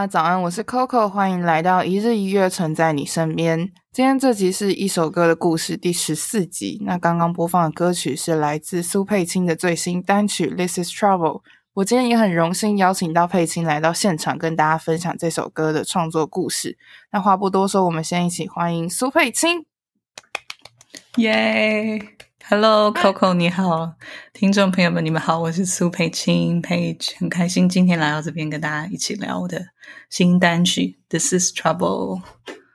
家早安，我是 Coco，欢迎来到一日一乐存在你身边。今天这集是一首歌的故事第十四集。那刚刚播放的歌曲是来自苏佩青的最新单曲《This Is Trouble》。我今天也很荣幸邀请到佩青来到现场，跟大家分享这首歌的创作故事。那话不多说，我们先一起欢迎苏佩青。耶！Hello，Coco，你好，听众朋友们，你们好，我是苏佩青 Page，很开心今天来到这边跟大家一起聊我的新单曲《This Is Trouble》。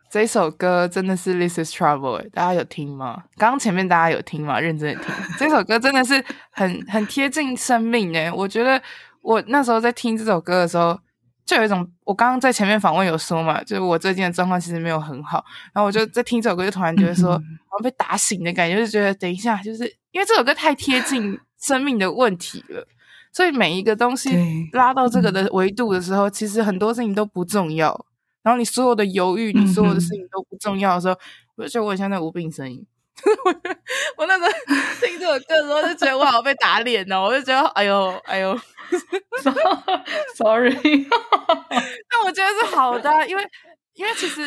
这首歌真的是《This Is Trouble》诶，大家有听吗？刚刚前面大家有听吗？认真的听，这首歌真的是很很贴近生命诶，我觉得我那时候在听这首歌的时候。就有一种，我刚刚在前面访问有说嘛，就是我最近的状况其实没有很好，然后我就在听这首歌，就突然觉得说，好像被打醒的感觉，就觉得等一下，就是因为这首歌太贴近生命的问题了，所以每一个东西拉到这个的维度的时候，其实很多事情都不重要，然后你所有的犹豫，你所有的事情都不重要的时候，我就觉得我很像那无病呻吟。我那时候 听这首歌的时候，就觉得我好像被打脸哦，我就觉得哎呦哎呦 sorry，那我觉得是好的，因为因为其实，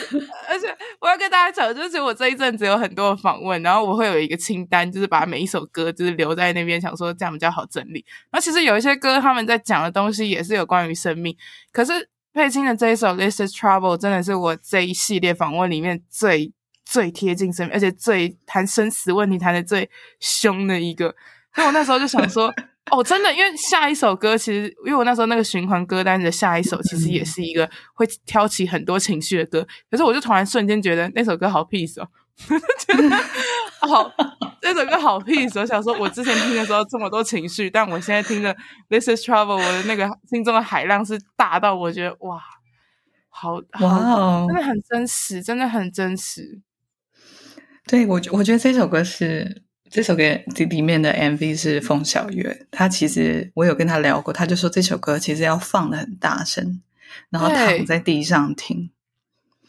而且我要跟大家讲，就是我这一阵子有很多的访问，然后我会有一个清单，就是把每一首歌就是留在那边，想说这样比较好整理。然后其实有一些歌他们在讲的东西也是有关于生命，可是佩青的这一首《This Is Trouble》真的是我这一系列访问里面最。最贴近生命，而且最谈生死问题谈的最凶的一个，所以我那时候就想说，哦，真的，因为下一首歌其实，因为我那时候那个循环歌单的下一首，其实也是一个会挑起很多情绪的歌，可是我就突然瞬间觉得那首歌好 peace 哦，觉得好，那首歌好 peace，我想说，我之前听的时候这么多情绪，但我现在听的 This Is Trouble，我的那个心中的海浪是大到我觉得哇，好，好哇，真的很真实，真的很真实。对，我我觉得这首歌是这首歌里面的 MV 是风小月，他其实我有跟他聊过，他就说这首歌其实要放的很大声，然后躺在地上听，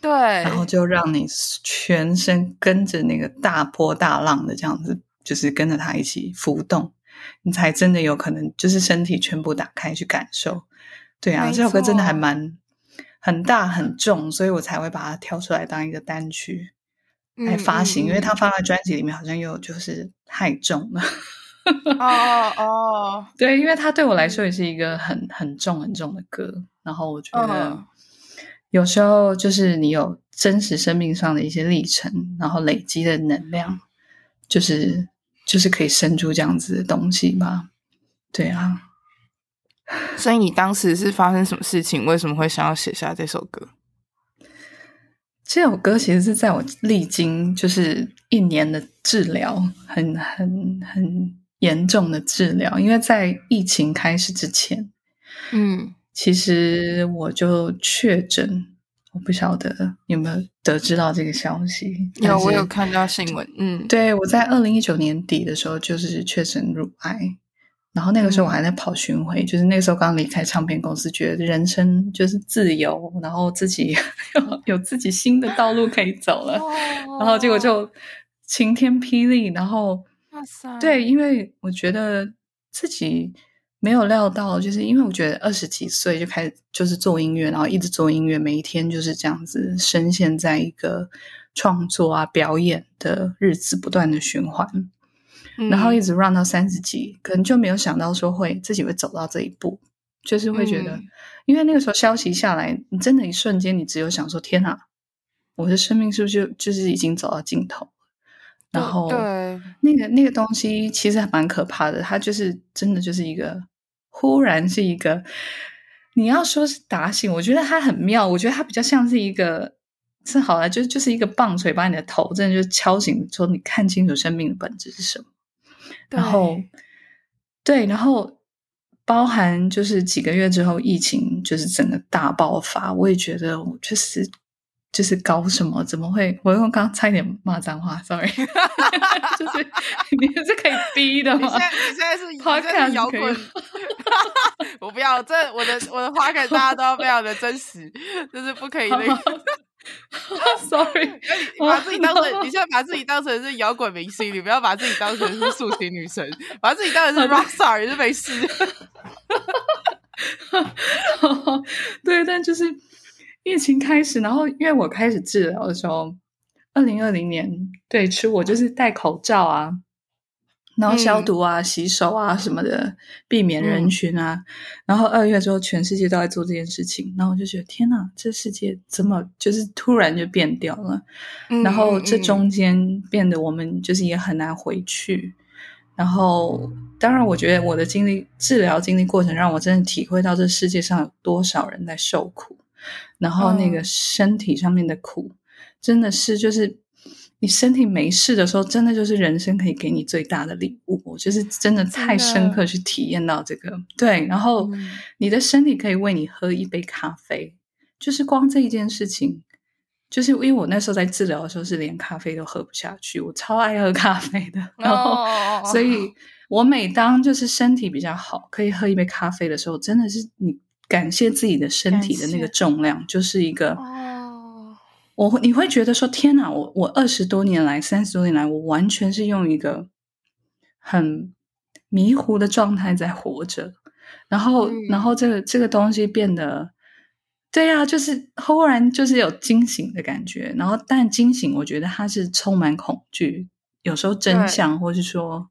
对，然后就让你全身跟着那个大波大浪的这样子，就是跟着他一起浮动，你才真的有可能就是身体全部打开去感受。对啊，这首歌真的还蛮很大很重，所以我才会把它挑出来当一个单曲。来发行，嗯嗯、因为他发的专辑里面好像又就是太重了。哦哦，对，因为他对我来说也是一个很很重很重的歌。然后我觉得有时候就是你有真实生命上的一些历程，然后累积的能量，就是就是可以生出这样子的东西吧。对啊，所以你当时是发生什么事情？为什么会想要写下这首歌？这首歌其实是在我历经就是一年的治疗，很很很严重的治疗，因为在疫情开始之前，嗯，其实我就确诊，我不晓得有没有得知到这个消息。有，我有看到新闻。嗯，对，我在二零一九年底的时候就是确诊乳癌。然后那个时候我还在跑巡回，嗯、就是那个时候刚离开唱片公司，觉得人生就是自由，然后自己 有有自己新的道路可以走了，哦、然后结果就晴天霹雳，然后哇塞，对，因为我觉得自己没有料到，就是因为我觉得二十几岁就开始就是做音乐，然后一直做音乐，每一天就是这样子深陷在一个创作啊表演的日子不断的循环。然后一直 run 到三十几，可能就没有想到说会自己会走到这一步，就是会觉得，嗯、因为那个时候消息下来，你真的，一瞬间，你只有想说：天哪，我的生命是不是就就是已经走到尽头？然后，对，那个那个东西其实还蛮可怕的，它就是真的就是一个忽然是一个，你要说是打醒，我觉得它很妙，我觉得它比较像是一个，是好了，就就是一个棒槌把你的头真的就敲醒，说你看清楚生命的本质是什么。然后，对，然后包含就是几个月之后，疫情就是整个大爆发。我也觉得我就是就是搞什么？怎么会？我刚刚差一点骂脏话，sorry。就是 你是可以逼的吗？你现在 你现在是花开摇滚？我不要，这我的我的花开大家都要非常的真实，就是不可以那个。Sorry，你把自己当成，你现在把自己当成是摇滚明星，你不要把自己当成是抒情女神，把自己当成是 rockstar 也是没事。对，但就是疫情开始，然后因为我开始治疗的时候，二零二零年，对，吃我就是戴口罩啊。然后消毒啊、嗯、洗手啊什么的，避免人群啊。嗯、然后二月之后，全世界都在做这件事情。然后我就觉得，天哪，这世界怎么就是突然就变掉了？嗯、然后这中间变得我们就是也很难回去。嗯、然后，当然，我觉得我的经历、治疗经历过程，让我真的体会到这世界上有多少人在受苦。然后那个身体上面的苦，真的是就是。你身体没事的时候，真的就是人生可以给你最大的礼物。我就是真的太深刻去体验到这个。对，然后你的身体可以为你喝一杯咖啡，就是光这一件事情，就是因为我那时候在治疗的时候是连咖啡都喝不下去，我超爱喝咖啡的。然后，所以我每当就是身体比较好，可以喝一杯咖啡的时候，真的是你感谢自己的身体的那个重量，就是一个。我你会觉得说天哪，我我二十多年来，三十多年来，我完全是用一个很迷糊的状态在活着，然后，嗯、然后这个这个东西变得，对呀、啊，就是忽然就是有惊醒的感觉，然后但惊醒，我觉得它是充满恐惧，有时候真相，或是说，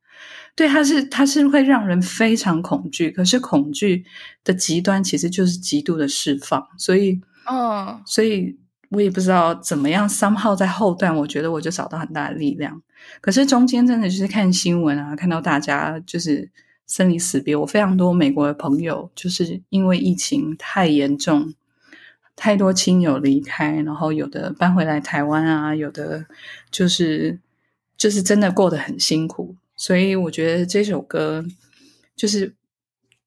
对，它是它是会让人非常恐惧，可是恐惧的极端其实就是极度的释放，所以，嗯，所以。我也不知道怎么样三号在后段，我觉得我就找到很大的力量。可是中间真的就是看新闻啊，看到大家就是生离死别。我非常多美国的朋友，就是因为疫情太严重，太多亲友离开，然后有的搬回来台湾啊，有的就是就是真的过得很辛苦。所以我觉得这首歌就是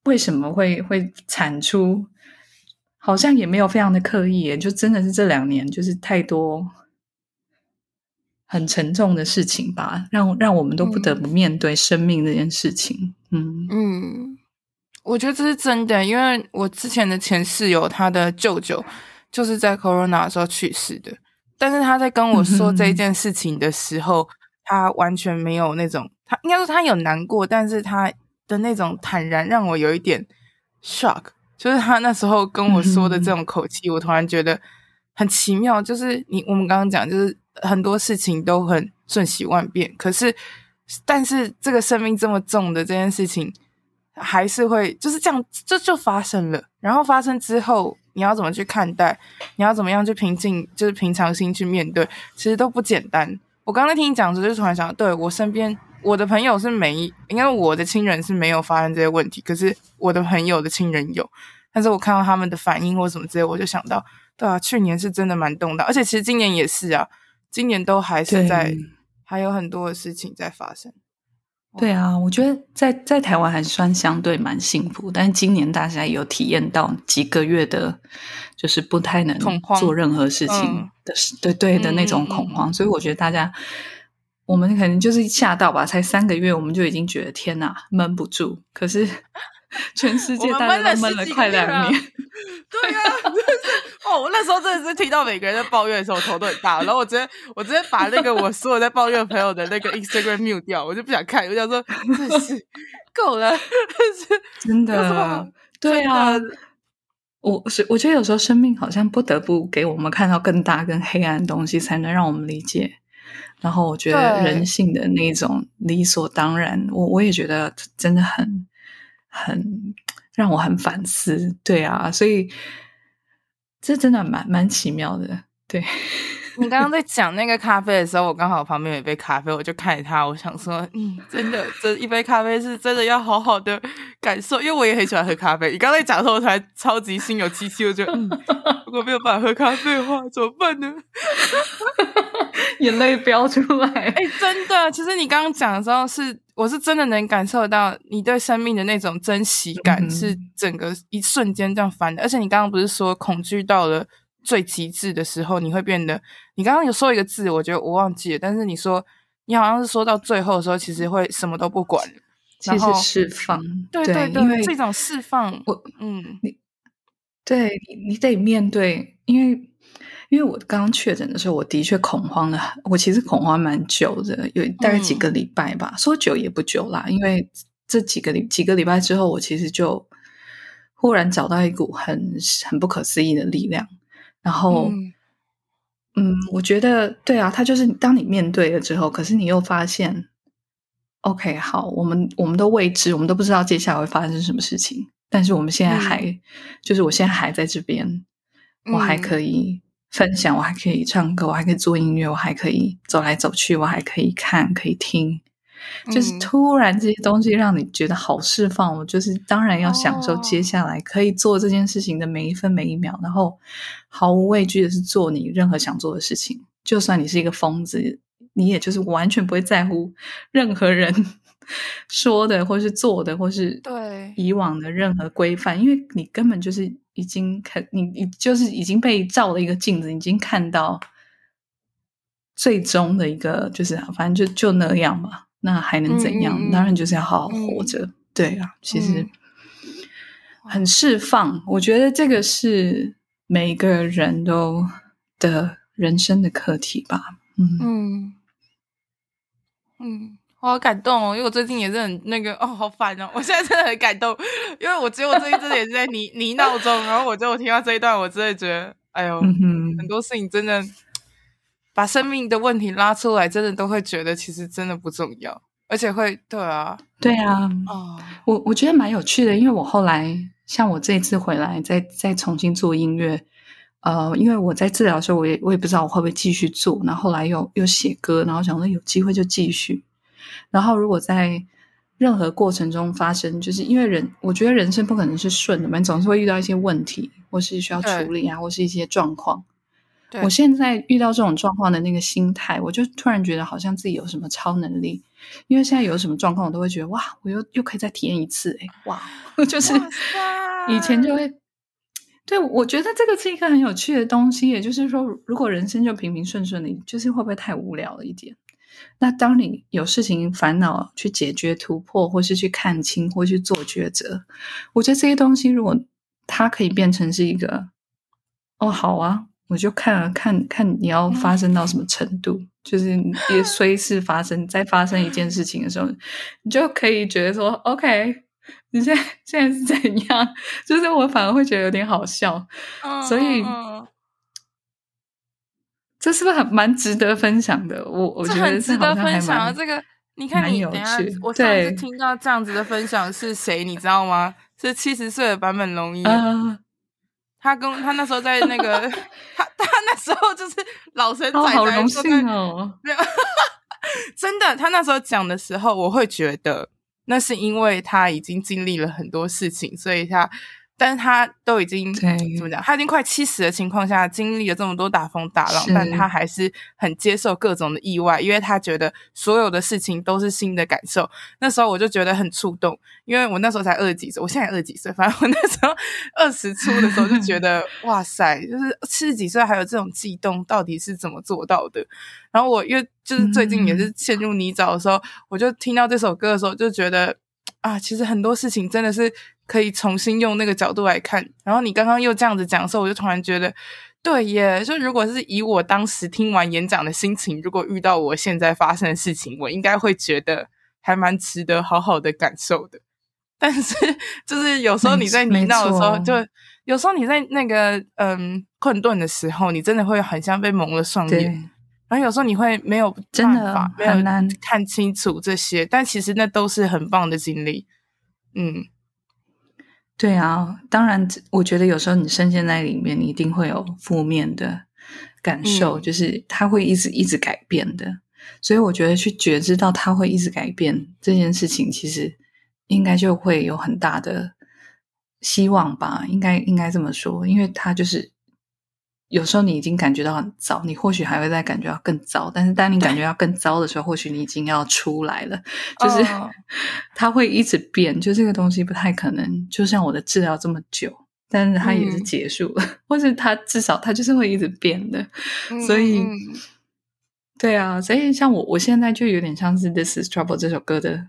为什么会会产出。好像也没有非常的刻意耶，就真的是这两年就是太多很沉重的事情吧，让让我们都不得不面对生命这件事情。嗯嗯，我觉得这是真的，因为我之前的前室友他的舅舅就是在 Corona 的时候去世的，但是他在跟我说这件事情的时候，嗯、他完全没有那种，他应该说他有难过，但是他的那种坦然让我有一点 shock。就是他那时候跟我说的这种口气，嗯、我突然觉得很奇妙。就是你我们刚刚讲，就是很多事情都很瞬息万变，可是但是这个生命这么重的这件事情，还是会就是这样，这就，就发生了。然后发生之后，你要怎么去看待？你要怎么样去平静？就是平常心去面对，其实都不简单。我刚刚听你讲的时候，就突然想，对我身边。我的朋友是没，应该我的亲人是没有发生这些问题，可是我的朋友的亲人有，但是我看到他们的反应或什么之类，我就想到，对啊，去年是真的蛮动荡，而且其实今年也是啊，今年都还是在，还有很多的事情在发生。对啊，我觉得在在台湾还算相对蛮幸福，但是今年大家有体验到几个月的，就是不太能做任何事情的，嗯、对对的那种恐慌，所以我觉得大家。我们可能就是吓到吧，才三个月，我们就已经觉得天哪，闷不住。可是 全世界大家都闷了快两年，对啊，真的是哦，我那时候真的是听到每个人在抱怨的时候，头都很大。然后我直接我直接把那个我所有在抱怨朋友的那个 Instagram mute 掉，我就不想看。我想说，真是够了，真的，对啊。我是我觉得有时候生命好像不得不给我们看到更大、更黑暗的东西，才能让我们理解。然后我觉得人性的那种理所当然，我我也觉得真的很很让我很反思。对啊，所以这真的蛮蛮奇妙的。对，你刚刚 在讲那个咖啡的时候，我刚好旁边有一杯咖啡，我就看着他，我想说，嗯，真的，这一杯咖啡是真的要好好的感受，因为我也很喜欢喝咖啡。你刚才讲的时候，我才超级心有戚戚，我觉得，嗯，如果没有办法喝咖啡的话，怎么办呢？眼泪飙出来，哎、欸，真的，其实你刚刚讲的时候是，我是真的能感受到你对生命的那种珍惜感，是整个一瞬间这样翻的。嗯、而且你刚刚不是说恐惧到了最极致的时候，你会变得，你刚刚有说一个字，我觉得我忘记了，但是你说你好像是说到最后的时候，其实会什么都不管，其实释放，对对对，因为这种释放，我嗯，你对你你得面对，因为。因为我刚刚确诊的时候，我的确恐慌了。我其实恐慌蛮久的，有大概几个礼拜吧，嗯、说久也不久啦。因为这几个礼几个礼拜之后，我其实就忽然找到一股很很不可思议的力量，然后，嗯，嗯，我觉得对啊，他就是当你面对了之后，可是你又发现，OK，好，我们我们都未知，我们都不知道接下来会发生什么事情，但是我们现在还，嗯、就是我现在还在这边，我还可以分享，我还可以唱歌，我还可以做音乐，我还可以走来走去，我还可以看，可以听。就是突然这些东西让你觉得好释放，我就是当然要享受接下来可以做这件事情的每一分每一秒，然后毫无畏惧的是做你任何想做的事情。就算你是一个疯子，你也就是完全不会在乎任何人说的，或是做的，或是对以往的任何规范，因为你根本就是已经看你，你就是已经被照了一个镜子，已经看到最终的一个，就是反正就就那样嘛。那还能怎样？嗯、当然就是要好好活着。嗯、对啊，其实很释放。嗯、我觉得这个是每个人都的人生的课题吧。嗯嗯嗯，我好感动哦，因为我最近也是很那个哦，好烦哦。我现在真的很感动，因为我觉得我最近真的也是在泥泥闹中。然后我就我听到这一段，我真的觉得，哎呦，嗯、很多事情真的。把生命的问题拉出来，真的都会觉得其实真的不重要，而且会对啊，对啊，哦，我我觉得蛮有趣的，因为我后来像我这一次回来再再重新做音乐，呃，因为我在治疗的时候，我也我也不知道我会不会继续做，然后后来又又写歌，然后想说有机会就继续，然后如果在任何过程中发生，就是因为人，我觉得人生不可能是顺的嘛，总是会遇到一些问题，或是需要处理啊，或是一些状况。对我现在遇到这种状况的那个心态，我就突然觉得好像自己有什么超能力，因为现在有什么状况，我都会觉得哇，我又又可以再体验一次，哎，哇，就是以前就会，对，我觉得这个是一个很有趣的东西，也就是说，如果人生就平平顺顺的，就是会不会太无聊了一点？那当你有事情烦恼去解决、突破，或是去看清，或去做抉择，我觉得这些东西，如果它可以变成是一个，哦，好啊。我就看了看看你要发生到什么程度，嗯、就是也随时发生，再发生一件事情的时候，你就可以觉得说，OK，你现在现在是怎样？就是我反而会觉得有点好笑，嗯、所以、嗯、这是不是很蛮值得分享的？我我觉得很值得分享啊！这个你看你，你等下，我上次听到这样子的分享是谁？你知道吗？是七十岁的坂本龙一。嗯他跟他那时候在那个 他他那时候就是老神仔仔，好荣幸哦！真的，他那时候讲的时候，我会觉得那是因为他已经经历了很多事情，所以他。但是他都已经怎么讲？他已经快七十的情况下，经历了这么多大风大浪，但他还是很接受各种的意外，因为他觉得所有的事情都是新的感受。那时候我就觉得很触动，因为我那时候才二十几岁，我现在二十几岁，反正我那时候 二十出的时候就觉得哇塞，就是七十几岁还有这种悸动，到底是怎么做到的？然后我因为就是最近也是陷入泥沼的时候，嗯、我就听到这首歌的时候，就觉得啊，其实很多事情真的是。可以重新用那个角度来看，然后你刚刚又这样子讲的时候，我就突然觉得，对耶，就如果是以我当时听完演讲的心情，如果遇到我现在发生的事情，我应该会觉得还蛮值得好好的感受的。但是，就是有时候你在泥淖的时候，就有时候你在那个嗯困顿的时候，你真的会很像被蒙了双眼，然后有时候你会没有办法，真的很难看清楚这些，但其实那都是很棒的经历，嗯。对啊，当然，我觉得有时候你深陷在里面，你一定会有负面的感受，嗯、就是它会一直一直改变的。所以我觉得去觉知到它会一直改变这件事情，其实应该就会有很大的希望吧，应该应该这么说，因为它就是。有时候你已经感觉到很糟，你或许还会再感觉到更糟。但是当你感觉到更糟的时候，或许你已经要出来了。就是、oh. 它会一直变，就这个东西不太可能。就像我的治疗这么久，但是它也是结束了，嗯、或是它至少它就是会一直变的。嗯、所以，对啊，所以像我，我现在就有点像是《This Is Trouble》这首歌的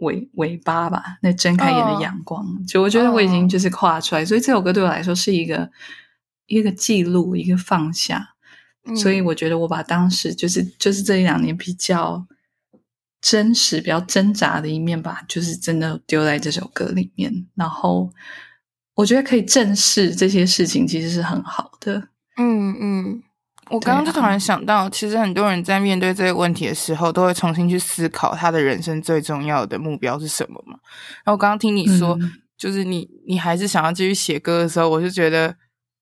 尾尾巴吧，那睁开眼的阳光。Oh. 就我觉得我已经就是跨出来，所以这首歌对我来说是一个。一个记录，一个放下，嗯、所以我觉得我把当时就是就是这一两年比较真实、比较挣扎的一面吧，就是真的丢在这首歌里面。然后我觉得可以正视这些事情，其实是很好的。嗯嗯，我刚刚就突然想到，啊、其实很多人在面对这个问题的时候，都会重新去思考他的人生最重要的目标是什么嘛。然后我刚刚听你说，嗯、就是你你还是想要继续写歌的时候，我就觉得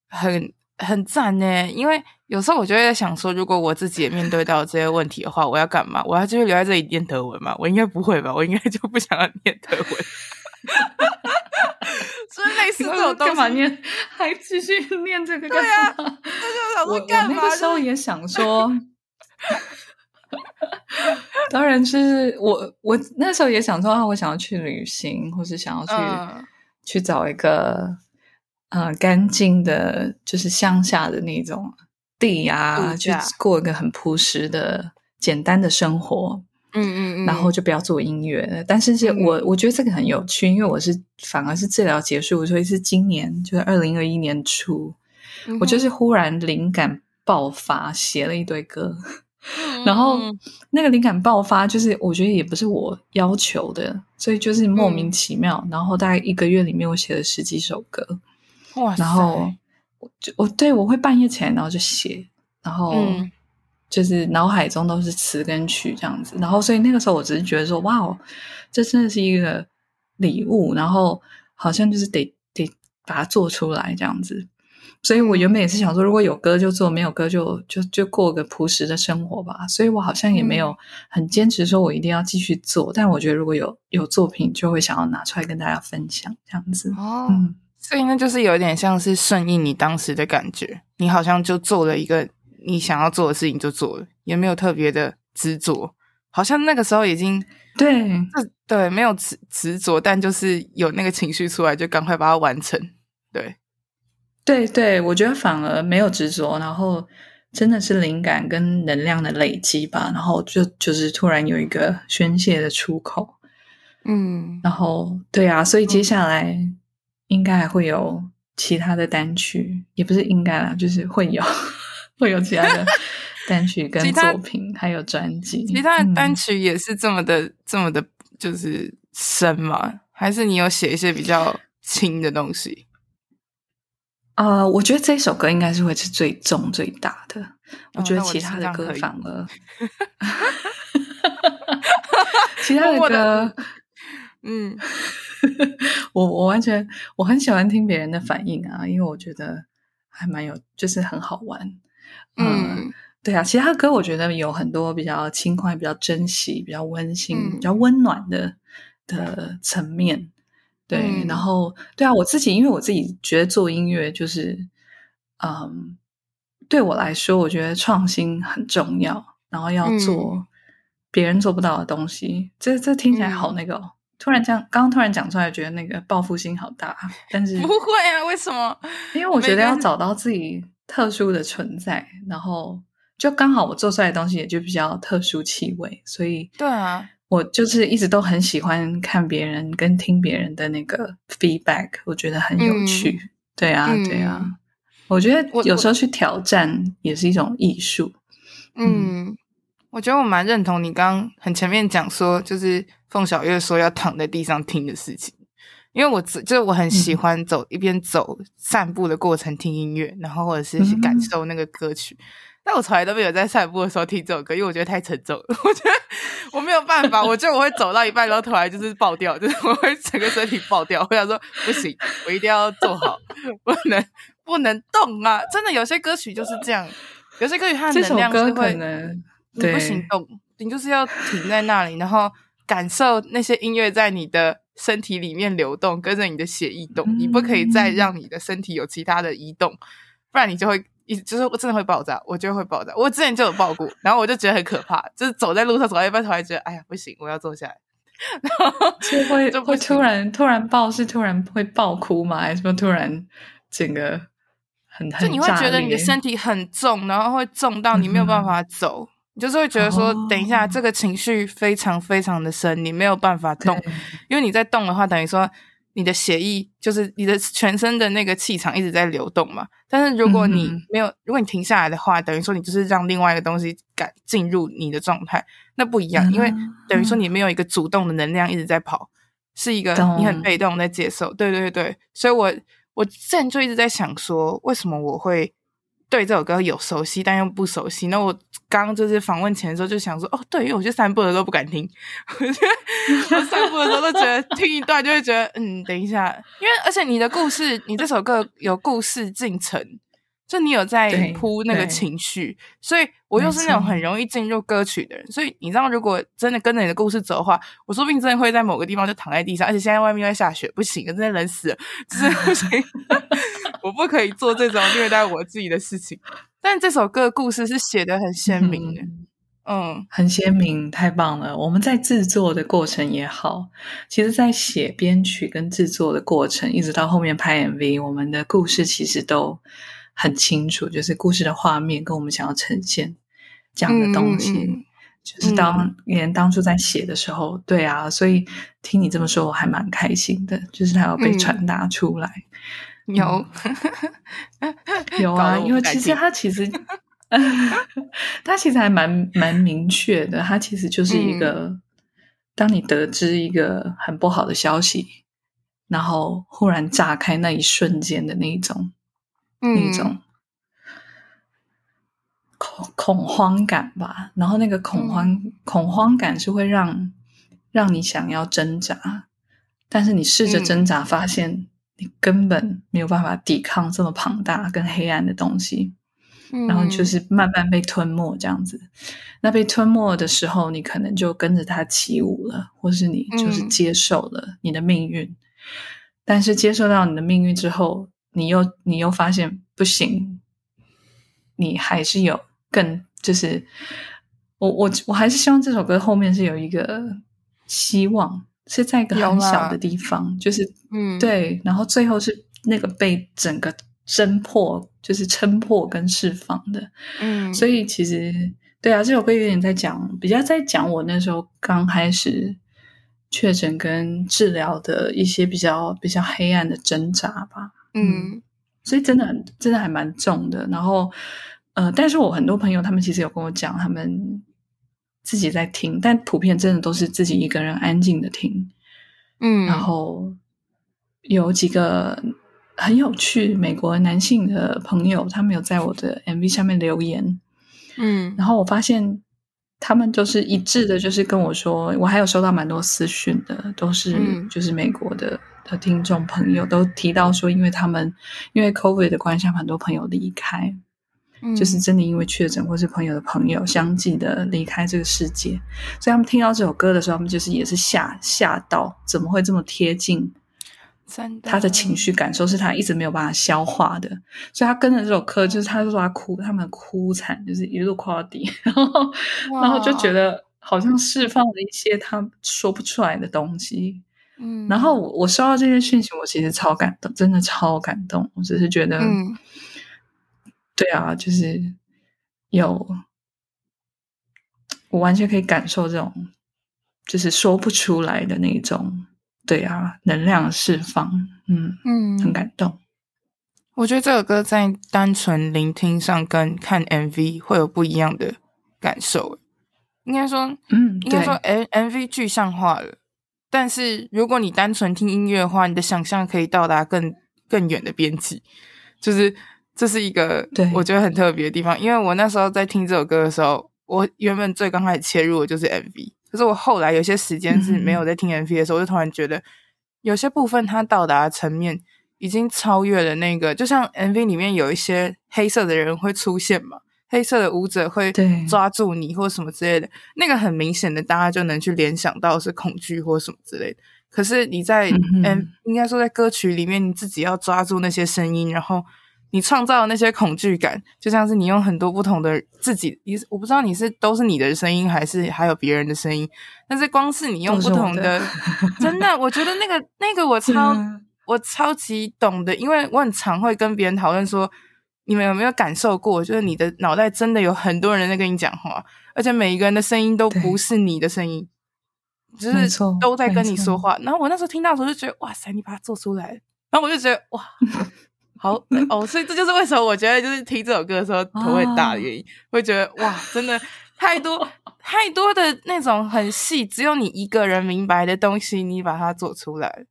很很赞呢。因为有时候我就会在想说，如果我自己也面对到这些问题的话，我要干嘛？我要继续留在这里念德文吗？我应该不会吧？我应该就不想要念德文。所以类似这种东西，干嘛念？还继续念这个干嘛？对啊，那就想说干嘛？我那个时候也想说，当然是我，我那时候也想说啊，我想要去旅行，或是想要去、嗯、去找一个呃干净的，就是乡下的那种地啊，去过一个很朴实的、简单的生活。嗯嗯嗯，然后就不要做音乐，但是是我我觉得这个很有趣，因为我是反而是治疗结束，所以是今年就是二零二一年初，嗯、我就是忽然灵感爆发，写了一堆歌，嗯、然后那个灵感爆发就是我觉得也不是我要求的，所以就是莫名其妙，嗯、然后大概一个月里面我写了十几首歌，哇塞，然后我就我对我会半夜起来然后就写，然后。嗯就是脑海中都是词跟曲这样子，然后所以那个时候我只是觉得说，哇哦，这真的是一个礼物，然后好像就是得得把它做出来这样子。所以我原本也是想说，如果有歌就做，没有歌就就就过个朴实的生活吧。所以我好像也没有很坚持说我一定要继续做，但我觉得如果有有作品，就会想要拿出来跟大家分享这样子。哦，嗯，所以那就是有点像是顺应你当时的感觉，你好像就做了一个。你想要做的事情就做了，也没有特别的执着，好像那个时候已经对，对，没有执执着，但就是有那个情绪出来，就赶快把它完成。对，对对，我觉得反而没有执着，然后真的是灵感跟能量的累积吧，然后就就是突然有一个宣泄的出口，嗯，然后对啊，所以接下来应该还会有其他的单曲，也不是应该啦，就是会有。会有其他的单曲跟作品，还有专辑。其他的单曲也是这么的、嗯、这么的，就是深吗？还是你有写一些比较轻的东西？啊、呃，我觉得这首歌应该是会是最重最大的。我觉得其他的歌反而，其他的歌，嗯，我我完全我很喜欢听别人的反应啊，因为我觉得还蛮有，就是很好玩。嗯，对啊，其他歌我觉得有很多比较轻快、比较珍惜、比较温馨、嗯、比较温暖的的层面。对，嗯、然后对啊，我自己因为我自己觉得做音乐就是，嗯，对我来说，我觉得创新很重要，然后要做别人做不到的东西。嗯、这这听起来好那个、哦，嗯、突然这样，刚刚突然讲出来，觉得那个报复心好大。但是不会啊，为什么？因为我觉得要找到自己。特殊的存在，然后就刚好我做出来的东西也就比较特殊气味，所以对啊，我就是一直都很喜欢看别人跟听别人的那个 feedback，我觉得很有趣。嗯、对啊，嗯、对啊，我觉得有时候去挑战也是一种艺术。嗯，嗯我觉得我蛮认同你刚刚很前面讲说，就是凤小岳说要躺在地上听的事情。因为我只就是我很喜欢走、嗯、一边走散步的过程听音乐，然后或者是感受那个歌曲，嗯、但我从来都没有在散步的时候听这首歌，因为我觉得太沉重了。我觉得我没有办法，我觉得我会走到一半，然后突然就是爆掉，就是我会整个身体爆掉。我想说不行，我一定要做好，不能不能动啊！真的有些歌曲就是这样，有些歌曲它的能量是会你不行动，你就是要停在那里，然后感受那些音乐在你的。身体里面流动，跟着你的血液动，你不可以再让你的身体有其他的移动，不然你就会一就是我真的会爆炸，我就会爆炸。我之前就有爆过，然后我就觉得很可怕，就是走在路上走到一半，突然觉得哎呀不行，我要坐下来，然后就会就会突然突然爆，是突然会爆哭吗？还是说突然整个很很？就你会觉得你的身体很重，然后会重到你没有办法走。嗯就是会觉得说，等一下，这个情绪非常非常的深，你没有办法动，因为你在动的话，等于说你的血液就是你的全身的那个气场一直在流动嘛。但是如果你没有，嗯、如果你停下来的话，等于说你就是让另外一个东西感进入你的状态，那不一样，因为等于说你没有一个主动的能量一直在跑，是一个你很被动在接受。对对对。对，所以我我之前就一直在想说，为什么我会对这首歌有熟悉，但又不熟悉？那我刚刚就是访问前的时候就想说，哦，对，因为我去散步的时候不敢听，我觉得我散步的时候都觉得听一段就会觉得，嗯，等一下，因为而且你的故事，你这首歌有故事进程。就你有在铺那个情绪，所以我又是那种很容易进入歌曲的人，所以你知道，如果真的跟着你的故事走的话，我说不定真的会在某个地方就躺在地上，而且现在外面在下雪，不行，真的冷死了，就是不行，我不可以做这种虐待我自己的事情。但这首歌的故事是写的很鲜明的，嗯，嗯很鲜明，太棒了。我们在制作的过程也好，其实，在写编曲跟制作的过程，一直到后面拍 MV，我们的故事其实都。很清楚，就是故事的画面跟我们想要呈现这样的东西，嗯、就是当连当初在写的时候，嗯、对啊，所以听你这么说，我还蛮开心的，就是它要被传达出来。嗯、有，有啊，因为其实它其实，它其实还蛮蛮明确的，它其实就是一个，嗯、当你得知一个很不好的消息，然后忽然炸开那一瞬间的那一种。那种恐恐慌感吧，然后那个恐慌、嗯、恐慌感是会让让你想要挣扎，但是你试着挣扎，发现你根本没有办法抵抗这么庞大跟黑暗的东西，嗯、然后就是慢慢被吞没这样子。那被吞没的时候，你可能就跟着它起舞了，或是你就是接受了你的命运。嗯、但是接受到你的命运之后，你又你又发现不行，你还是有更就是我我我还是希望这首歌后面是有一个希望，是在一个很小的地方，就是嗯对，然后最后是那个被整个挣破，就是撑破跟释放的，嗯，所以其实对啊，这首歌有点在讲，比较在讲我那时候刚开始确诊跟治疗的一些比较比较黑暗的挣扎吧。嗯，所以真的很，真的还蛮重的。然后，呃，但是我很多朋友他们其实有跟我讲，他们自己在听，但普遍真的都是自己一个人安静的听。嗯，然后有几个很有趣美国男性的朋友，他们有在我的 MV 下面留言。嗯，然后我发现他们就是一致的，就是跟我说，我还有收到蛮多私讯的，都是就是美国的。嗯的听众朋友都提到说，因为他们因为 COVID 的关系，很多朋友离开，嗯、就是真的因为确诊或是朋友的朋友相继的离开这个世界，所以他们听到这首歌的时候，他们就是也是吓吓到，怎么会这么贴近？他的情绪感受是他一直没有办法消化的，所以他跟着这首歌，就是他说他哭，他们哭惨，就是一路哭到底，然后然后就觉得好像释放了一些他说不出来的东西。嗯，然后我我收到这些讯息，我其实超感动，真的超感动。我只是觉得，嗯，对啊，就是有，我完全可以感受这种，就是说不出来的那种，对啊，能量释放，嗯嗯，很感动。我觉得这首歌在单纯聆听上跟看 MV 会有不一样的感受。应该说，嗯，应该说，M MV 具象化了。但是如果你单纯听音乐的话，你的想象可以到达更更远的边际，就是这是一个我觉得很特别的地方。因为我那时候在听这首歌的时候，我原本最刚开始切入的就是 MV，可是我后来有些时间是没有在听 MV 的时候，嗯、我就突然觉得有些部分它到达的层面已经超越了那个，就像 MV 里面有一些黑色的人会出现嘛。黑色的舞者会抓住你，或什么之类的，那个很明显的，大家就能去联想到是恐惧或什么之类的。可是你在嗯，嗯，应该说在歌曲里面，你自己要抓住那些声音，然后你创造的那些恐惧感，就像是你用很多不同的自己，你我不知道你是都是你的声音，还是还有别人的声音。但是光是你用不同的，的真的，我觉得那个那个我 超、嗯、我超级懂的，因为我很常会跟别人讨论说。你们有没有感受过？就是你的脑袋真的有很多人在跟你讲话，而且每一个人的声音都不是你的声音，对就是都在跟你说话。然后我那时候听到的时候就觉得，哇塞，你把它做出来。然后我就觉得，哇，好 哦，所以这就是为什么我觉得就是听这首歌的时候头会大的原因，啊、会觉得哇，真的太多 太多的那种很细，只有你一个人明白的东西，你把它做出来。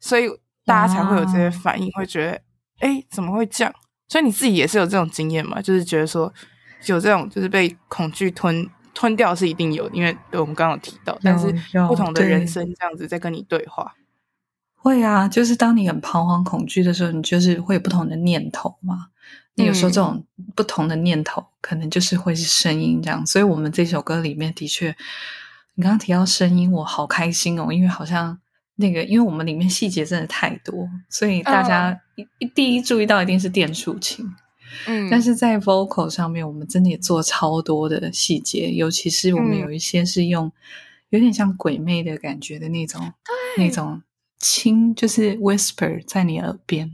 所以大家才会有这些反应，会觉得哎，怎么会这样？所以你自己也是有这种经验嘛？就是觉得说有这种就是被恐惧吞吞掉是一定有，因为对我们刚刚有提到，但是不同的人生这样子在跟你对话。会啊，就是当你很彷徨、恐惧的时候，你就是会有不同的念头嘛。那有时候这种不同的念头，可能就是会是声音这样。所以，我们这首歌里面的确，你刚刚提到声音，我好开心哦，因为好像那个，因为我们里面细节真的太多，所以大家一、嗯、第一注意到一定是电竖琴。嗯，但是在 vocal 上面，我们真的也做超多的细节，尤其是我们有一些是用有点像鬼魅的感觉的那种，那种。轻就是 whisper 在你耳边，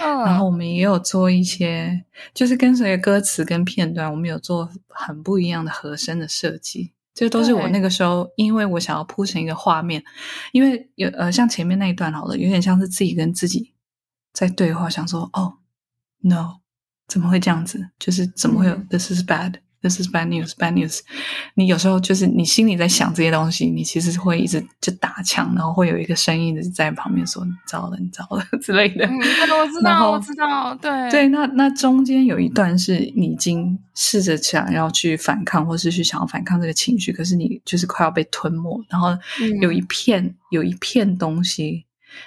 嗯，然后我们也有做一些，就是跟随歌词跟片段，我们有做很不一样的和声的设计。这都是我那个时候，因为我想要铺成一个画面，因为有呃，像前面那一段好了，有点像是自己跟自己在对话，想说哦，no，怎么会这样子？就是怎么会有、嗯、this is bad。This is bad news, bad news。你有时候就是你心里在想这些东西，你其实会一直就打枪，然后会有一个声音在旁边说“你糟了，你糟了” 之类的。嗯，我知道，我知道，对对。那那中间有一段是你已经试着想要去反抗，或是去想要反抗这个情绪，可是你就是快要被吞没，然后有一片、嗯、有一片东西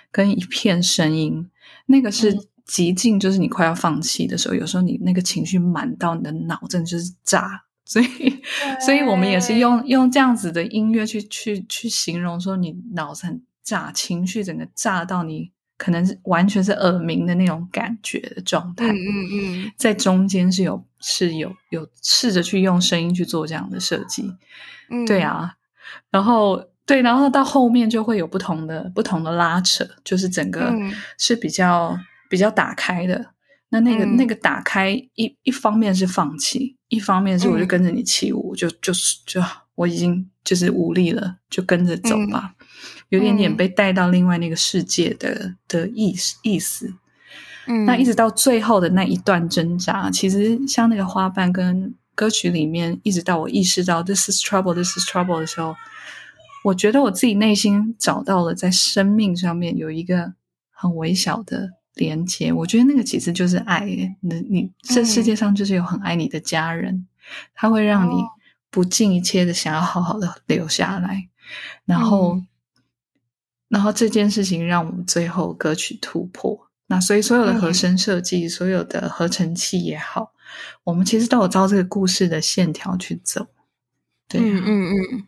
跟一片声音，那个是。嗯极尽就是你快要放弃的时候，有时候你那个情绪满到你的脑，真的就是炸。所以，所以我们也是用用这样子的音乐去去去形容，说你脑子很炸，情绪整个炸到你可能是完全是耳鸣的那种感觉的状态。嗯嗯嗯，在中间是有是有有试着去用声音去做这样的设计。嗯，对啊，然后对，然后到后面就会有不同的不同的拉扯，就是整个是比较。比较打开的，那那个、嗯、那个打开一一方面是放弃，一方面是我就跟着你起舞，嗯、就就是就我已经就是无力了，就跟着走吧，嗯、有点点被带到另外那个世界的的意思意思。嗯，那一直到最后的那一段挣扎，其实像那个花瓣跟歌曲里面，一直到我意识到 this is trouble, this is trouble 的时候，我觉得我自己内心找到了在生命上面有一个很微小的。连接，我觉得那个其实就是爱。你你这世界上就是有很爱你的家人，嗯、他会让你不尽一切的想要好好的留下来。然后，嗯、然后这件事情让我们最后歌曲突破。那所以所有的和声设计，嗯、所有的合成器也好，我们其实都有照这个故事的线条去走。对、啊，嗯嗯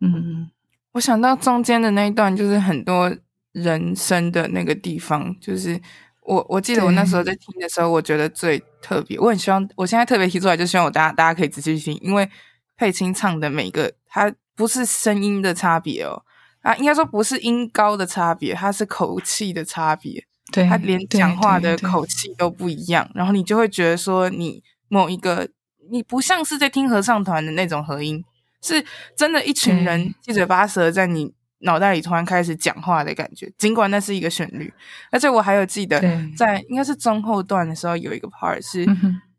嗯嗯。我想到中间的那一段，就是很多。人生的那个地方，就是我我记得我那时候在听的时候，我觉得最特别。我很希望我现在特别提出来，就希望我大家大家可以仔细听，因为佩青唱的每个，它不是声音的差别哦，啊，应该说不是音高的差别，它是口气的差别。对，他连讲话的口气都不一样，然后你就会觉得说，你某一个你不像是在听合唱团的那种合音，是真的一群人七嘴八舌在你。脑袋里突然开始讲话的感觉，尽管那是一个旋律，而且我还有记得在应该是中后段的时候有一个 part 是，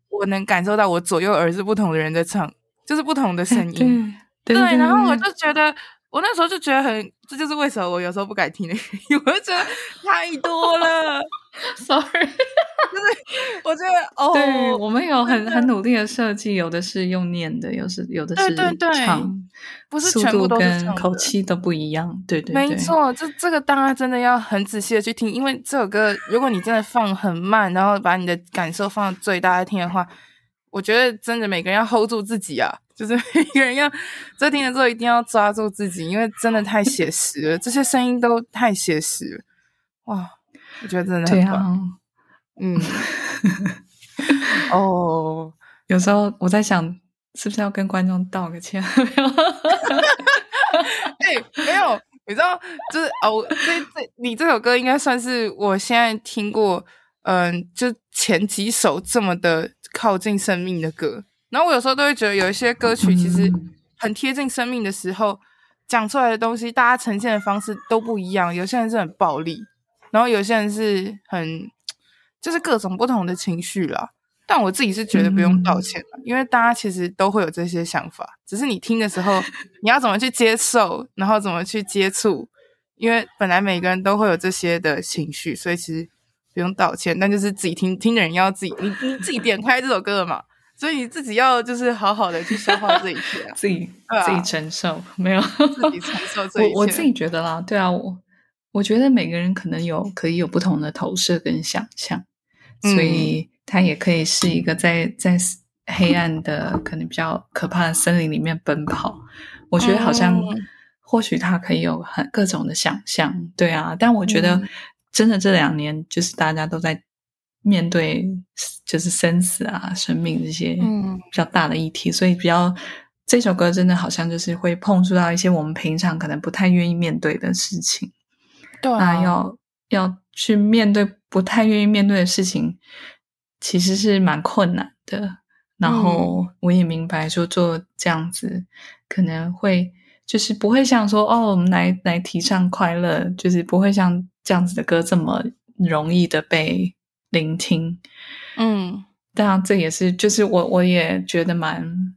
我能感受到我左右耳是不同的人在唱，就是不同的声音，对，然后我就觉得。我那时候就觉得很，这就是为什么我有时候不敢听的原因。我就觉得太多了 sorry，就是 我觉得哦，对，我们有很很努力的设计，有的是用念的，有是有的是唱，对对对，不是全部都是跟口气都不一样，对对对，没错，这这个大家真的要很仔细的去听，因为这首歌如果你真的放很慢，然后把你的感受放到最大来听的话，我觉得真的每个人要 hold 住自己啊。就是每个人要在听的时候一定要抓住自己，因为真的太写实了，这些声音都太写实了，哇！我觉得真的很棒。啊、嗯，哦，有时候我在想，是不是要跟观众道个歉？哎、欸，没有，你知道，就是哦，这这你这首歌应该算是我现在听过，嗯、呃，就前几首这么的靠近生命的歌。然后我有时候都会觉得，有一些歌曲其实很贴近生命的时候，讲出来的东西，大家呈现的方式都不一样。有些人是很暴力，然后有些人是很，就是各种不同的情绪啦。但我自己是觉得不用道歉的，因为大家其实都会有这些想法，只是你听的时候，你要怎么去接受，然后怎么去接触，因为本来每个人都会有这些的情绪，所以其实不用道歉，但就是自己听听的人要自己，你你自己点开这首歌嘛，所以你自己要就是好好的去消化这一切，啊，自己、啊、自己承受，没有自己承受这一切。我我自己觉得啦，对啊，我我觉得每个人可能有可以有不同的投射跟想象，所以他也可以是一个在在。黑暗的可能比较可怕的森林里面奔跑，我觉得好像或许他可以有很各种的想象，对啊。但我觉得真的这两年就是大家都在面对就是生死啊、生命这些比较大的议题，所以比较这首歌真的好像就是会碰触到一些我们平常可能不太愿意面对的事情。对啊，那要要去面对不太愿意面对的事情，其实是蛮困难的。然后我也明白，说做这样子可能会就是不会像说哦，我们来来提倡快乐，就是不会像这样子的歌这么容易的被聆听。嗯，当然这也是就是我我也觉得蛮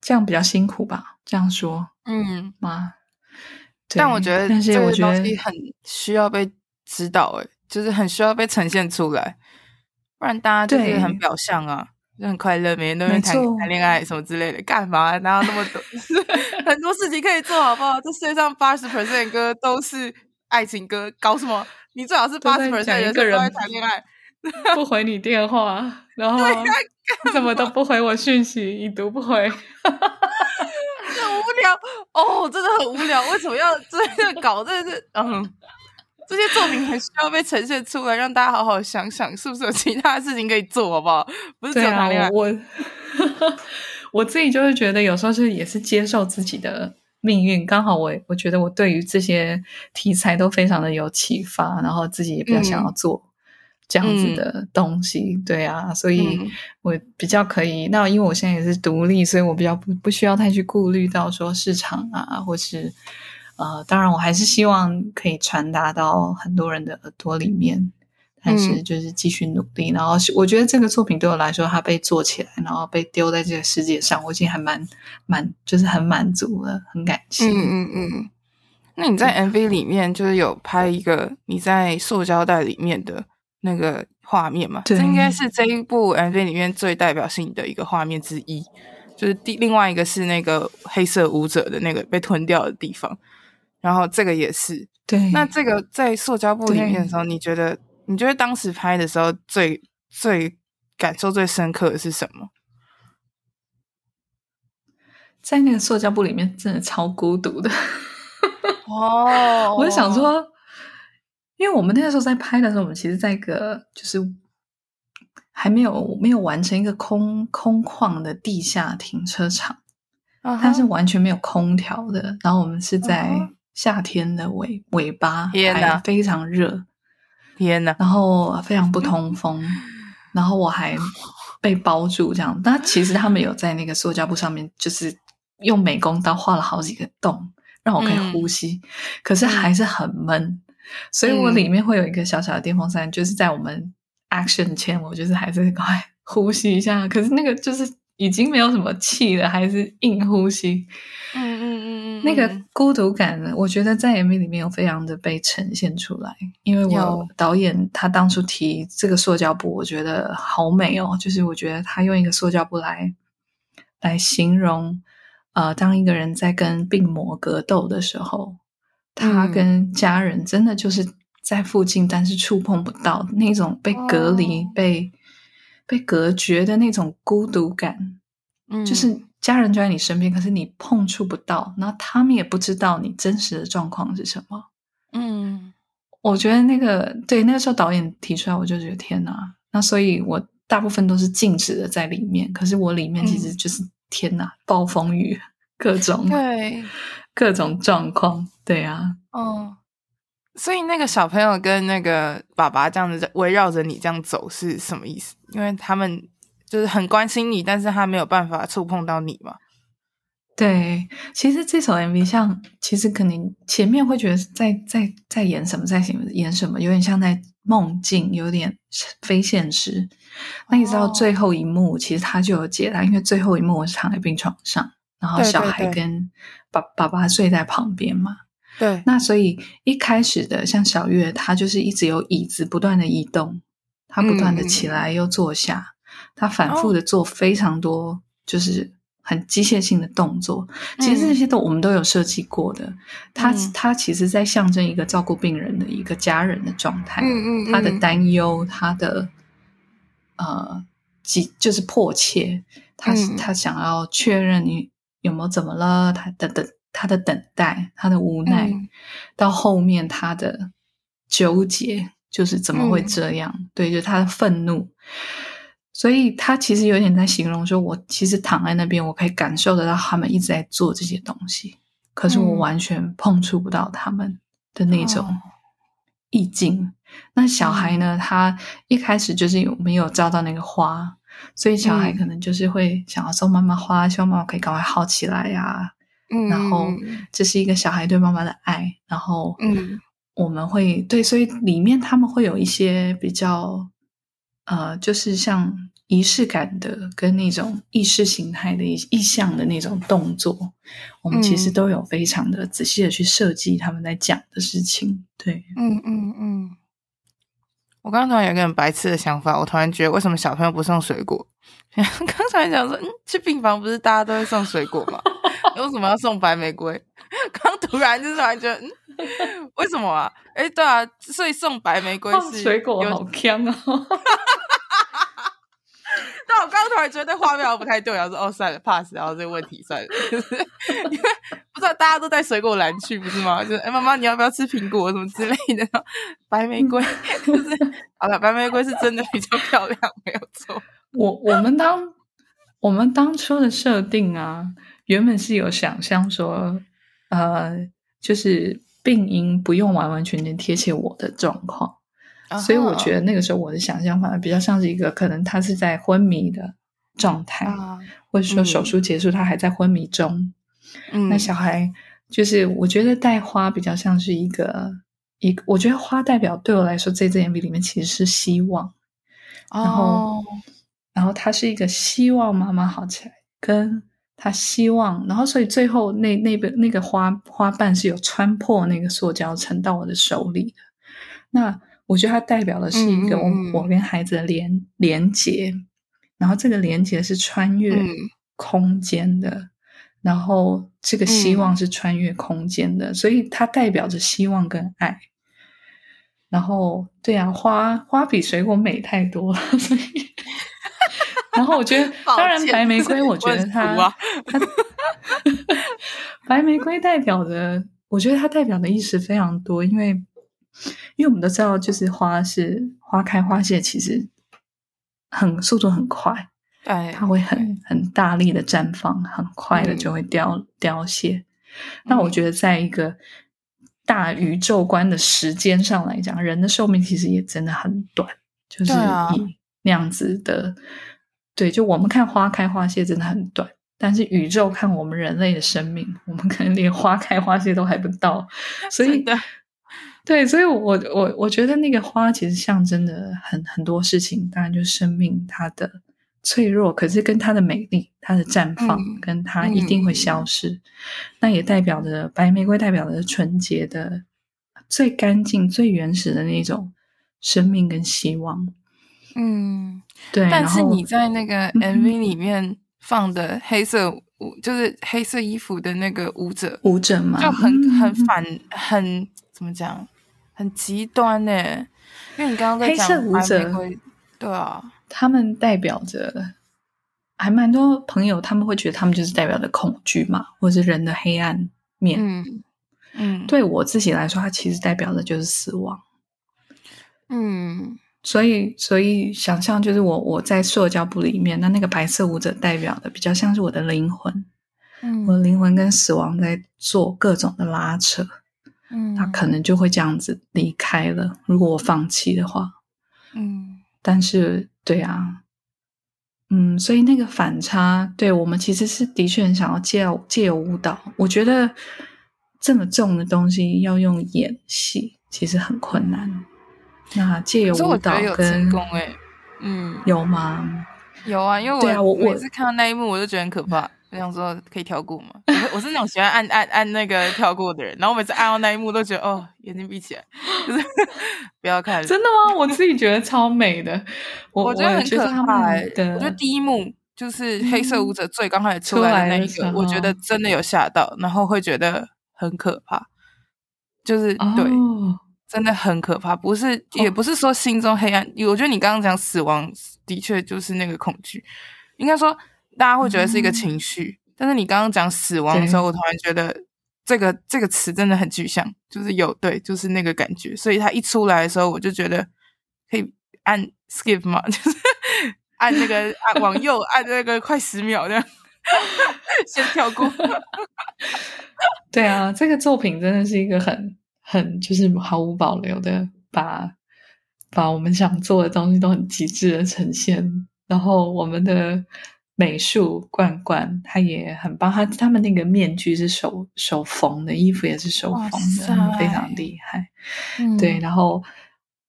这样比较辛苦吧，这样说，嗯嘛。但我觉得，但是我觉得很需要被知道，诶，就是很需要被呈现出来，不然大家就是很表象啊。就很快乐，每天都在谈谈恋爱什么之类的，干嘛？哪有那么多很多事情可以做好不好？这世界上八十 percent 的歌都是爱情歌，搞什么？你最好是八十 percent 的人都在谈恋爱，不回你电话，然 后怎么都不回我讯息，已读不回，很无聊哦，真的很无聊。为什么要这样搞？真的是嗯。这些作品还需要被呈现出来，让大家好好想想，是不是有其他的事情可以做，好不好？不是只有谈恋爱。啊、我 我自己就是觉得，有时候是也是接受自己的命运。刚好我我觉得我对于这些题材都非常的有启发，然后自己也比较想要做这样子的东西。嗯、对啊，所以我比较可以。那因为我现在也是独立，所以我比较不不需要太去顾虑到说市场啊，或是。呃，当然，我还是希望可以传达到很多人的耳朵里面，但是就是继续努力。嗯、然后，我觉得这个作品对我来说，它被做起来，然后被丢在这个世界上，我已经还蛮蛮，就是很满足了，很感谢。嗯嗯嗯。那你在 MV 里面就是有拍一个你在塑胶袋里面的那个画面嘛？这应该是这一部 MV 里面最代表性的一个画面之一。就是第另外一个是那个黑色舞者的那个被吞掉的地方。然后这个也是，对。那这个在塑胶布里面的时候，你觉得你觉得当时拍的时候最最感受最深刻的是什么？在那个塑胶布里面，真的超孤独的。哦，我就想说，因为我们那个时候在拍的时候，我们其实在一个就是还没有没有完成一个空空旷的地下停车场，它是完全没有空调的。然后我们是在。夏天的尾尾巴，天哪，非常热，天哪！然后非常不通风，然后我还被包住这样。但其实他们有在那个塑胶布上面，就是用美工刀画了好几个洞，让我可以呼吸。嗯、可是还是很闷，嗯、所以我里面会有一个小小的电风扇，嗯、就是在我们 action 前，我就是还是赶快 呼吸一下。可是那个就是已经没有什么气了，还是硬呼吸。嗯嗯嗯。那个孤独感呢，我觉得在 MV 里面有非常的被呈现出来。因为我导演他当初提这个塑胶布，我觉得好美哦。就是我觉得他用一个塑胶布来来形容，呃，当一个人在跟病魔格斗的时候，他跟家人真的就是在附近，但是触碰不到那种被隔离、哦、被被隔绝的那种孤独感。嗯，就是。家人就在你身边，可是你碰触不到，然后他们也不知道你真实的状况是什么。嗯，我觉得那个对那个时候导演提出来，我就觉得天哪！那所以我大部分都是静止的在里面，可是我里面其实就是、嗯、天哪，暴风雨，各种对各种状况，对啊，哦，所以那个小朋友跟那个爸爸这样子围绕着你这样走是什么意思？因为他们。就是很关心你，但是他没有办法触碰到你嘛。对，其实这首 MV 像，其实可能前面会觉得在在在演什么，在演什么，有点像在梦境，有点非现实。那你知道最后一幕，其实他就有解答，因为最后一幕我是躺在病床上，然后小孩跟爸爸爸睡在旁边嘛。对，那所以一开始的像小月，她就是一直有椅子不断的移动，她不断的起来又坐下，她、嗯、反复的做非常多，就是很机械性的动作。哦、其实这些都我们都有设计过的。她她、嗯、其实在象征一个照顾病人的一个家人的状态，嗯嗯，她的担忧，她的呃，急就是迫切，她她、嗯、想要确认你有没有怎么了，他的等。他的等待，他的无奈，嗯、到后面他的纠结，就是怎么会这样？嗯、对，就是他的愤怒。所以他其实有点在形容说，我其实躺在那边，我可以感受得到他们一直在做这些东西，可是我完全碰触不到他们的那种意境。嗯、那小孩呢？他一开始就是有没有照到那个花，所以小孩可能就是会想要送妈妈花，希望妈妈可以赶快好起来呀、啊。然后这是一个小孩对妈妈的爱，然后嗯，我们会对，所以里面他们会有一些比较呃，就是像仪式感的跟那种意识形态的意意象的那种动作，我们其实都有非常的仔细的去设计他们在讲的事情。对，嗯嗯嗯。我刚刚突然有一个很白痴的想法，我突然觉得为什么小朋友不送水果？刚才想说，嗯，去病房不是大家都会送水果吗？为什么要送白玫瑰？刚突然就突然觉得，嗯，为什么啊？哎，对啊，所以送白玫瑰是水果好香哦。但我刚突然觉得画面不太对，然后说哦算了，pass，然后这个问题算了，就 是因为不知道大家都带水果篮去，不是吗？就是哎，妈妈你要不要吃苹果什么之类的？白玫瑰就是好了，白玫瑰是真的比较漂亮，没有错。我我们当我们当初的设定啊。原本是有想象说，呃，就是病因不用完完全全贴切我的状况，uh. 所以我觉得那个时候我的想象反而比较像是一个可能他是在昏迷的状态，uh. 或者说手术结束他还在昏迷中。嗯，那小孩就是我觉得带花比较像是一个一个，我觉得花代表对我来说，这支 MV 里面其实是希望，然后、uh. 然后他是一个希望妈妈好起来跟。他希望，然后所以最后那那个那个花花瓣是有穿破那个塑胶沉到我的手里的。那我觉得它代表的是一个我、嗯、我跟孩子的连连接，然后这个连接是穿越空间的，嗯、然后这个希望是穿越空间的，嗯、所以它代表着希望跟爱。然后对啊，花花比水果美太多了，所以。然后我觉得，当然白玫瑰，我觉得它，它 白玫瑰代表的，我觉得它代表的意思非常多，因为，因为我们都知道，就是花是花开花谢，其实很速度很快，哎，它会很很大力的绽放，很快的就会凋、嗯、凋谢。那我觉得，在一个大宇宙观的时间上来讲，人的寿命其实也真的很短，就是以那样子的。对，就我们看花开花谢真的很短，但是宇宙看我们人类的生命，我们可能连花开花谢都还不到。所以，的对，所以我我我觉得那个花其实象征的很很多事情，当然就是生命它的脆弱，可是跟它的美丽、它的绽放，嗯、跟它一定会消失。嗯、那也代表着白玫瑰，代表着纯洁的、最干净、最原始的那种生命跟希望。嗯。对，但是你在那个 MV 里面放的黑色就是黑色衣服的那个舞者，舞者嘛，就很很反，很怎么讲，很极端呢？因为你刚刚在讲黑色舞者，对啊，他们代表着，还蛮多朋友他们会觉得他们就是代表着恐惧嘛，或者是人的黑暗面。嗯嗯，对我自己来说，它其实代表的就是死亡。嗯。所以，所以想象就是我我在社交部里面，那那个白色舞者代表的比较像是我的灵魂，嗯，我的灵魂跟死亡在做各种的拉扯，嗯，他可能就会这样子离开了。如果我放弃的话，嗯，但是对啊，嗯，所以那个反差，对我们其实是的确很想要借借由舞蹈。我觉得这么重的东西要用演戏，其实很困难。那借由舞蹈跟成功，哎，嗯，有吗？有啊，因为我、啊、我每次看到那一幕，我就觉得很可怕。我想说可以跳过吗？我我是那种喜欢按按按那个跳过的人，然后我每次按到那一幕都觉得哦，眼睛闭起来，就是不要看。真的吗？我自己觉得超美的，我，我觉得很可怕、欸。我觉得第一幕就是黑色 舞者最刚开始出来的那一个，我觉得真的有吓到，然后会觉得很可怕，就是对。哦真的很可怕，不是，也不是说心中黑暗。Oh. 我觉得你刚刚讲死亡，的确就是那个恐惧。应该说，大家会觉得是一个情绪，嗯、但是你刚刚讲死亡的时候，我突然觉得这个这个词真的很具象，就是有对，就是那个感觉。所以它一出来的时候，我就觉得可以按 skip 嘛，就是按那个按往右按那个快十秒这样，先跳过。对啊，这个作品真的是一个很。很就是毫无保留的把把我们想做的东西都很极致的呈现，然后我们的美术罐罐他也很棒，他他们那个面具是手手缝的，衣服也是手缝的，非常厉害。嗯、对，然后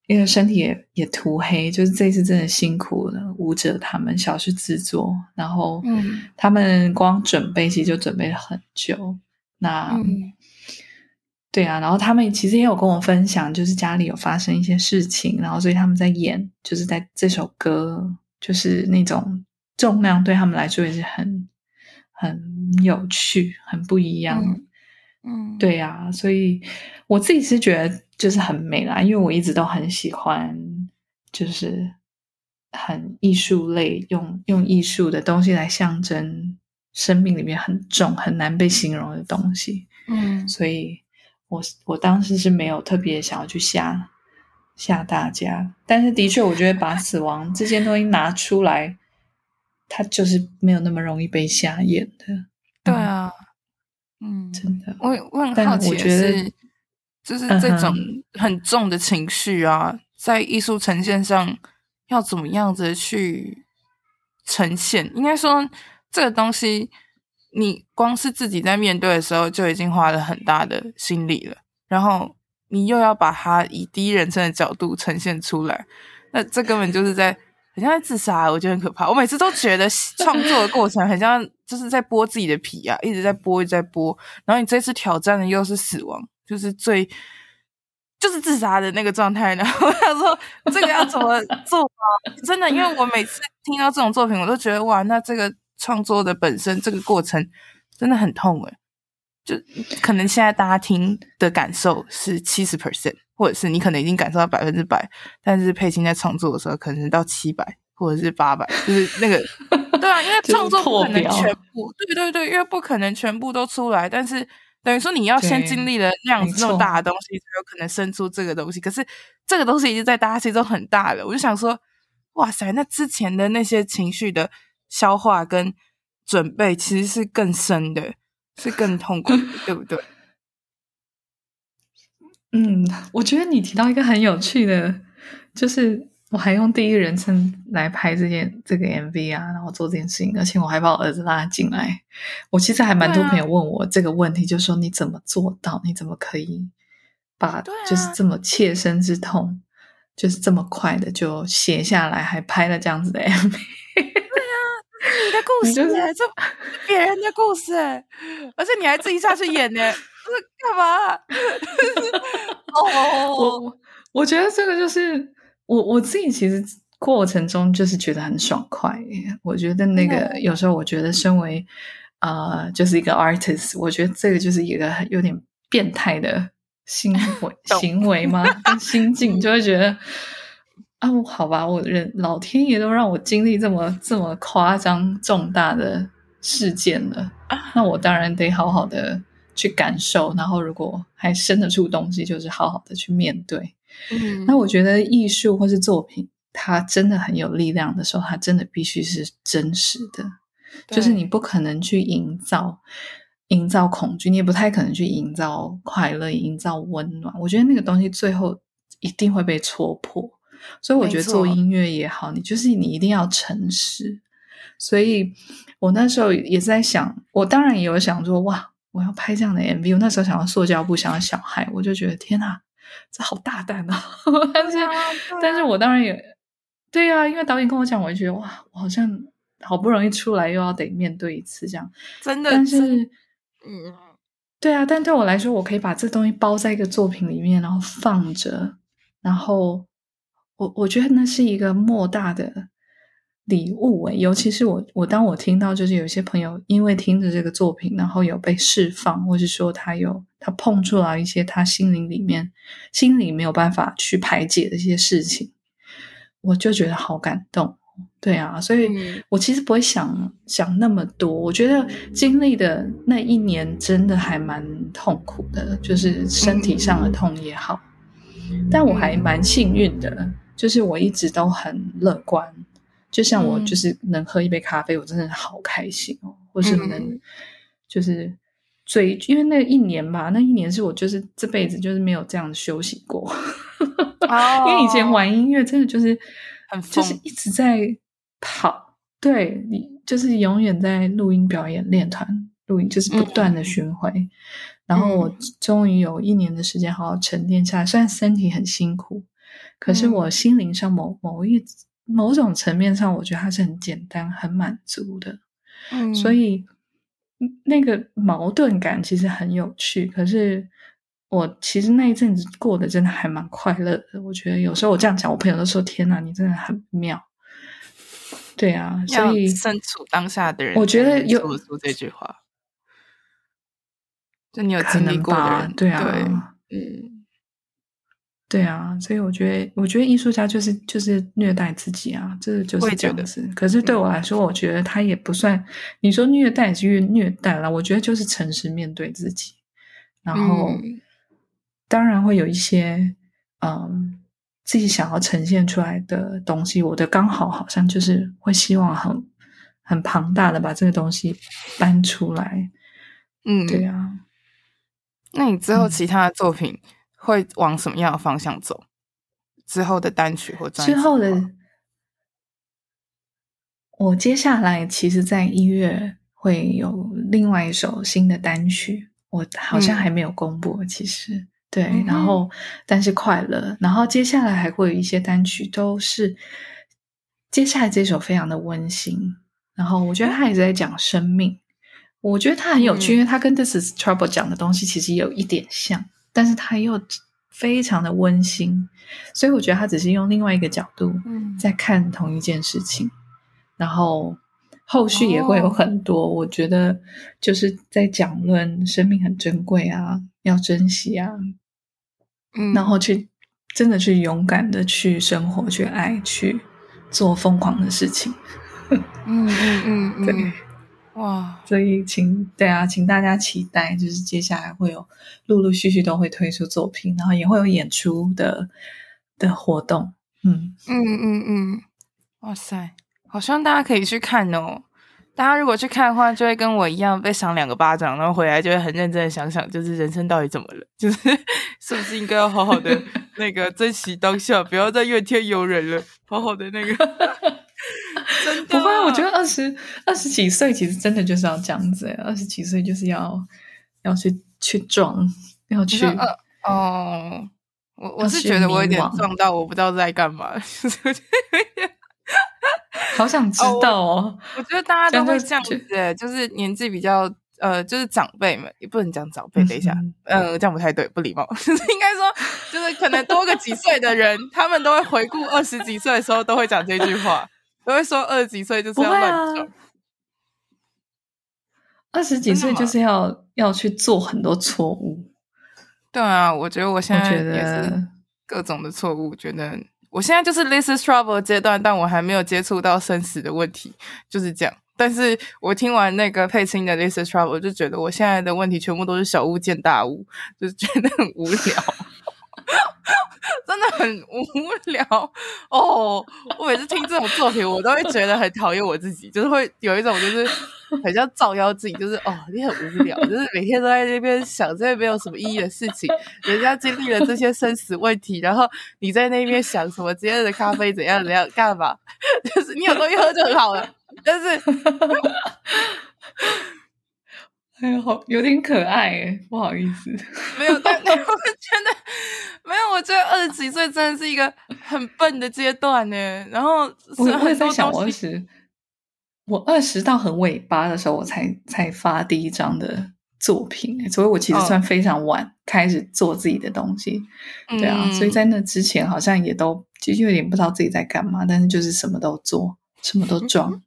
因为身体也也涂黑，就是这次真的辛苦了舞者他们小事制作，然后他们光准备其实就准备了很久，那。嗯对啊，然后他们其实也有跟我分享，就是家里有发生一些事情，然后所以他们在演，就是在这首歌，就是那种重量对他们来说也是很很有趣、很不一样。嗯，嗯对啊，所以我自己是觉得就是很美啦，因为我一直都很喜欢，就是很艺术类，用用艺术的东西来象征生命里面很重、很难被形容的东西。嗯，所以。我我当时是没有特别想要去吓吓大家，但是的确，我觉得把死亡这件东西拿出来，它就是没有那么容易被瞎眼的。对啊，嗯，真的，我我很好奇的是，就是这种很重的情绪啊，在艺术呈现上要怎么样子去呈现？应该说，这个东西。你光是自己在面对的时候就已经花了很大的心力了，然后你又要把它以第一人称的角度呈现出来，那这根本就是在很像在自杀，我觉得很可怕。我每次都觉得创作的过程很像就是在剥自己的皮啊，一直在剥，一直在剥。然后你这次挑战的又是死亡，就是最就是自杀的那个状态。然后他说这个要怎么做啊？真的，因为我每次听到这种作品，我都觉得哇，那这个。创作的本身这个过程真的很痛诶，就可能现在大家听的感受是七十 percent，或者是你可能已经感受到百分之百，但是佩青在创作的时候可能到七百或者是八百，就是那个 对啊，因为创作不可能全部，对对对，因为不可能全部都出来，但是等于说你要先经历了那样子那么大的东西，才有可能生出这个东西。可是这个东西已经在大家心中很大了，我就想说，哇塞，那之前的那些情绪的。消化跟准备其实是更深的，是更痛苦的，对不对？嗯，我觉得你提到一个很有趣的，就是我还用第一人称来拍这件这个 MV 啊，然后做这件事情，而且我还把我儿子拉进来。我其实还蛮多朋友问我这个问题，啊、就说你怎么做到？你怎么可以把就是这么切身之痛，啊、就是这么快的就写下来，还拍了这样子的 MV？你的故事，就是这 别人的故事，而且你还自己下去演呢，干嘛？哦，我我觉得这个就是我我自己其实过程中就是觉得很爽快。我觉得那个有时候我觉得身为呃就是一个 artist，我觉得这个就是一个有点变态的行 为行为吗，跟心。境就会觉得。啊，好吧，我人老天爷都让我经历这么这么夸张重大的事件了，那我当然得好好的去感受，然后如果还生得出东西，就是好好的去面对。嗯，那我觉得艺术或是作品，它真的很有力量的时候，它真的必须是真实的，就是你不可能去营造营造恐惧，你也不太可能去营造快乐、营造温暖。我觉得那个东西最后一定会被戳破。所以我觉得做音乐也好，你就是你一定要诚实。所以我那时候也在想，我当然也有想说，哇，我要拍这样的 MV。我那时候想要塑胶布，想要小孩，我就觉得天哪，这好大胆啊！但是，但是我当然也对啊，因为导演跟我讲，我就觉得哇，我好像好不容易出来，又要得面对一次这样，真的。但是，嗯，对啊，但对我来说，我可以把这东西包在一个作品里面，然后放着，然后我我觉得那是一个莫大的礼物诶，尤其是我我当我听到就是有些朋友因为听着这个作品，然后有被释放，或是说他有他碰触到一些他心灵里面心里没有办法去排解的一些事情，我就觉得好感动。对啊，所以我其实不会想想那么多。我觉得经历的那一年真的还蛮痛苦的，就是身体上的痛也好，但我还蛮幸运的，就是我一直都很乐观。就像我就是能喝一杯咖啡，我真的好开心哦，或是能就是最因为那一年吧，那一年是我就是这辈子就是没有这样休息过，因为以前玩音乐真的就是。就是一直在跑，对，你就是永远在录音、表演、练团、录音，就是不断的巡回。嗯、然后我终于有一年的时间好好沉淀下来，虽然身体很辛苦，可是我心灵上某某一某种层面上，我觉得它是很简单、很满足的。嗯，所以那个矛盾感其实很有趣，可是。我其实那一阵子过得真的还蛮快乐的。我觉得有时候我这样讲，我朋友都说：“天哪，你真的很妙。”对啊，所以身处当下的人，我觉得有说出这句话，就你有经历过的人，对啊，对嗯，对啊，所以我觉得，我觉得艺术家就是就是虐待自己啊，这就是这样子。可是对我来说，嗯、我觉得他也不算。你说虐待是虐待了，我觉得就是诚实面对自己，然后。嗯当然会有一些，嗯，自己想要呈现出来的东西，我的刚好好像就是会希望很很庞大的把这个东西搬出来，嗯，对啊。那你之后其他的作品会往什么样的方向走？嗯、之后的单曲或专辑？之后的，我接下来其实在一月会有另外一首新的单曲，我好像还没有公布，嗯、其实。对，然后但是快乐，然后接下来还会有一些单曲，都是接下来这首非常的温馨，然后我觉得他也在讲生命，我觉得他很有趣，因为他跟 This is Trouble 讲的东西其实有一点像，但是他又非常的温馨，所以我觉得他只是用另外一个角度在看同一件事情，然后后续也会有很多，我觉得就是在讲论生命很珍贵啊，要珍惜啊。嗯，然后去真的去勇敢的去生活，去爱，去做疯狂的事情。嗯嗯嗯嗯，对，哇！所以请对啊，请大家期待，就是接下来会有陆陆续续都会推出作品，然后也会有演出的的活动。嗯嗯嗯嗯，哇塞，好希望大家可以去看哦。大家如果去看的话，就会跟我一样被赏两个巴掌，然后回来就会很认真的想想，就是人生到底怎么了，就是是不是应该要好好的那个珍惜当下，不要再怨天尤人了，好好的那个。真的，不会，我觉得二十二十几岁其实真的就是要这样子，二十几岁就是要要去去撞，要去哦。我我是觉得我有点撞到，我不知道在干嘛。好想知道哦！我觉得大家都会这样子，就是年纪比较呃，就是长辈们也不能讲长辈，等一下，嗯，这样不太对，不礼貌。就 是应该说，就是可能多个几岁的人，他们都会回顾二十几岁的时候，都会讲这句话，都会说二十几岁就是要乱撞。二十几岁就是要要去做很多错误。对啊，我觉得我现在也是各种的错误，觉得。我现在就是 is trouble 阶段，但我还没有接触到生死的问题，就是这样。但是我听完那个佩青的 is trouble，就觉得我现在的问题全部都是小巫见大巫，就是觉得很无聊。真的很无聊哦！我每次听这种作品，我都会觉得很讨厌我自己，就是会有一种就是很像照妖镜，就是哦，你很无聊，就是每天都在那边想这些没有什么意义的事情。人家经历了这些生死问题，然后你在那边想什么今天的咖啡怎样怎样干嘛？就是你有东西喝就很好了，但是。哎呀，好有点可爱哎，不好意思，没有，但 我真的没有。我觉得二十几岁真的是一个很笨的阶段呢。然后我会在想，我二十，我二十到很尾巴的时候，我才才发第一张的作品，所以我其实算非常晚开始做自己的东西。哦、对啊，所以在那之前好像也都其实有点不知道自己在干嘛，但是就是什么都做，什么都 装，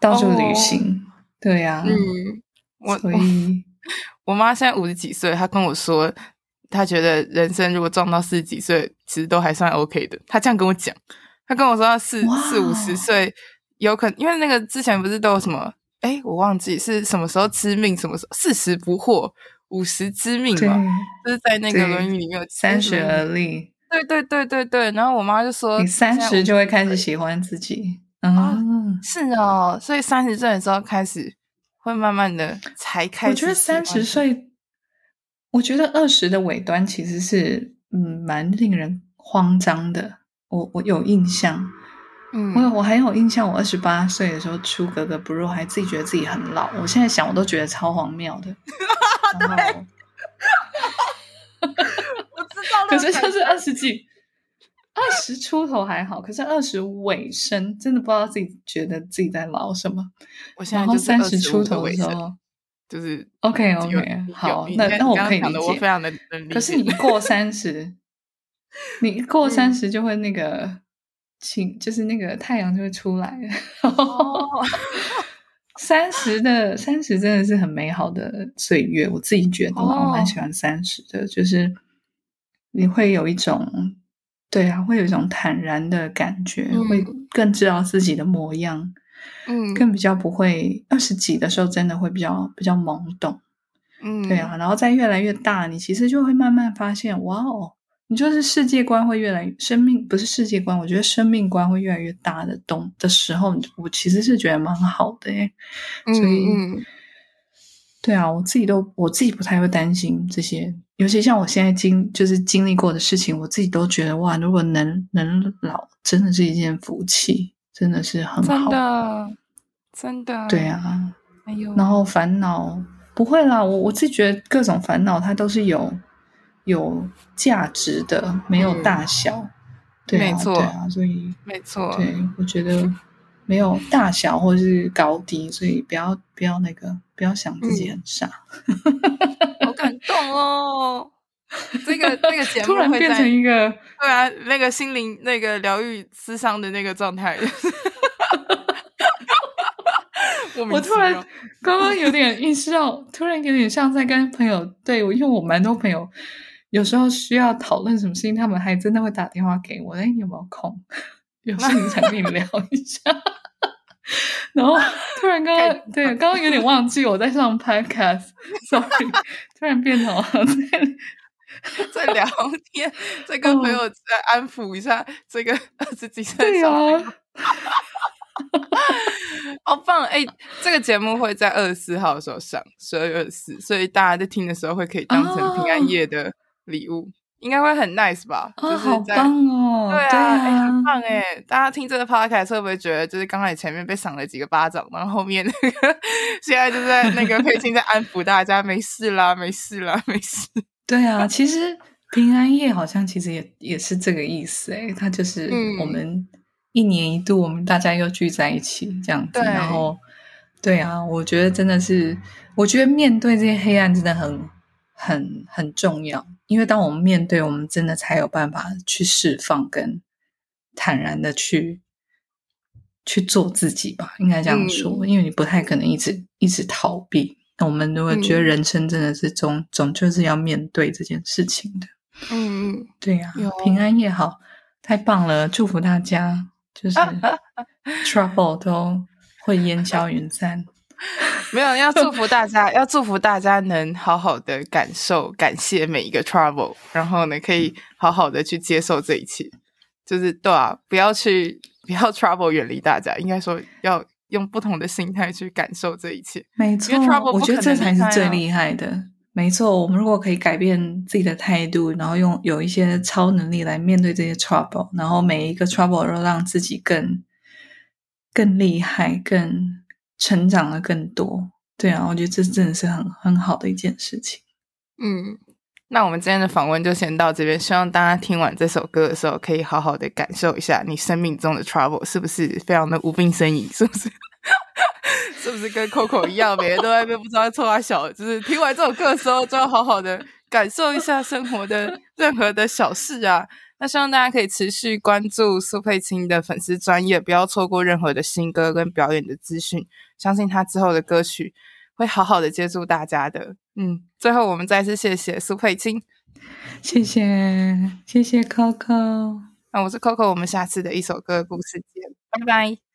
到处旅行。哦、对呀、啊，嗯，我所以我妈现在五十几岁，她跟我说。她觉得人生如果撞到四十几岁，其实都还算 OK 的。她这样跟我讲，她跟我说她四四五十岁有可能，因为那个之前不是都有什么？哎，我忘记是什么时候知命，什么时候四十不惑，五十知命嘛？就是在那个《论语》里面有三十而立。对对对对对。然后我妈就说，你三十就会开始喜欢自己。嗯，哦是哦，所以三十岁的时候开始会慢慢的才开始。我觉得三十岁。我觉得二十的尾端其实是嗯蛮令人慌张的。我我有印象，嗯，我我很有印象，我二十八岁的时候出格格不入，还自己觉得自己很老。我现在想，我都觉得超荒谬的。对，我知道了。可是就是二十几，二十出头还好，可是二十尾声，真的不知道自己觉得自己在老什么。我现在就三十出头的时候。就是 OK OK 好，那那我可以理解。我非常的可是你一过三十，你一过三十就会那个，晴就是那个太阳就会出来了。三十的三十真的是很美好的岁月，我自己觉得我蛮喜欢三十的，就是你会有一种对啊，会有一种坦然的感觉，会更知道自己的模样。嗯，更比较不会二十几的时候，真的会比较比较懵懂，嗯，对啊，然后再越来越大，你其实就会慢慢发现，哇哦，你就是世界观会越来越，生命不是世界观，我觉得生命观会越来越大的懂的时候，我其实是觉得蛮好的耶，所以，嗯，对啊，我自己都我自己不太会担心这些，尤其像我现在经就是经历过的事情，我自己都觉得哇，如果能能老，真的是一件福气。真的是很好，真的，真的，对啊，哎呦，然后烦恼不会啦，我我自己觉得各种烦恼它都是有有价值的，没有大小，嗯、对啊，没错，对啊，所以没错，对，我觉得没有大小或是高低，所以不要不要那个，不要想自己很傻，嗯、好感动哦。这个这个节目突然变成一个对啊，那个心灵那个疗愈思商的那个状态。我我突然刚刚有点意识到，突然有点像在跟朋友对我，因为我蛮多朋友有时候需要讨论什么事情，他们还真的会打电话给我。哎，你有没有空？有事情想跟你聊一下。然后突然刚刚对 刚刚有点忘记我在上 podcast，sorry，突然变成在。在聊天，在跟朋友在安抚一下这个二十几岁的小孩，好棒！哎，这个节目会在二十四号的时候上，十二月二十四，所以大家在听的时候会可以当成平安夜的礼物，应该会很 nice 吧？就是好棒哦！对啊，哎，很棒哎！大家听这个 podcast 会不会觉得，就是刚才前面被赏了几个巴掌，然后后面那 个现在就在那个佩青在安抚大家，没事啦，没事啦，没事。对啊，其实平安夜好像其实也也是这个意思诶，它就是我们一年一度，我们大家又聚在一起这样子，然后对啊，我觉得真的是，我觉得面对这些黑暗真的很很很重要，因为当我们面对，我们真的才有办法去释放跟坦然的去去做自己吧，应该这样说，嗯、因为你不太可能一直一直逃避。那我们如果觉得人生真的是总、嗯、总就是要面对这件事情的，嗯嗯，对呀、啊，有平安夜好，太棒了，祝福大家，就是 trouble 都会烟消云散。没有，要祝福大家，要祝福大家能好好的感受、感谢每一个 trouble，然后呢，可以好好的去接受这一切，就是对啊，不要去，不要 trouble 远离大家，应该说要。用不同的心态去感受这一切，没错，我觉得这才是最厉害的。没错，我们如果可以改变自己的态度，然后用有一些超能力来面对这些 trouble，然后每一个 trouble 都让自己更更厉害、更成长了更多。对啊，我觉得这真的是很很好的一件事情。嗯，那我们今天的访问就先到这边，希望大家听完这首歌的时候，可以好好的感受一下你生命中的 trouble 是不是非常的无病呻吟，是不是？是不是跟 Coco 一样，每天都在那边不知道在冲三小？就是听完这首歌的时候，就要好好的感受一下生活的任何的小事啊。那希望大家可以持续关注苏佩青的粉丝专业，不要错过任何的新歌跟表演的资讯。相信他之后的歌曲会好好的接住大家的。嗯，最后我们再次谢谢苏佩青，谢谢谢谢 Coco。那我是 Coco，我们下次的一首歌故事见，拜拜。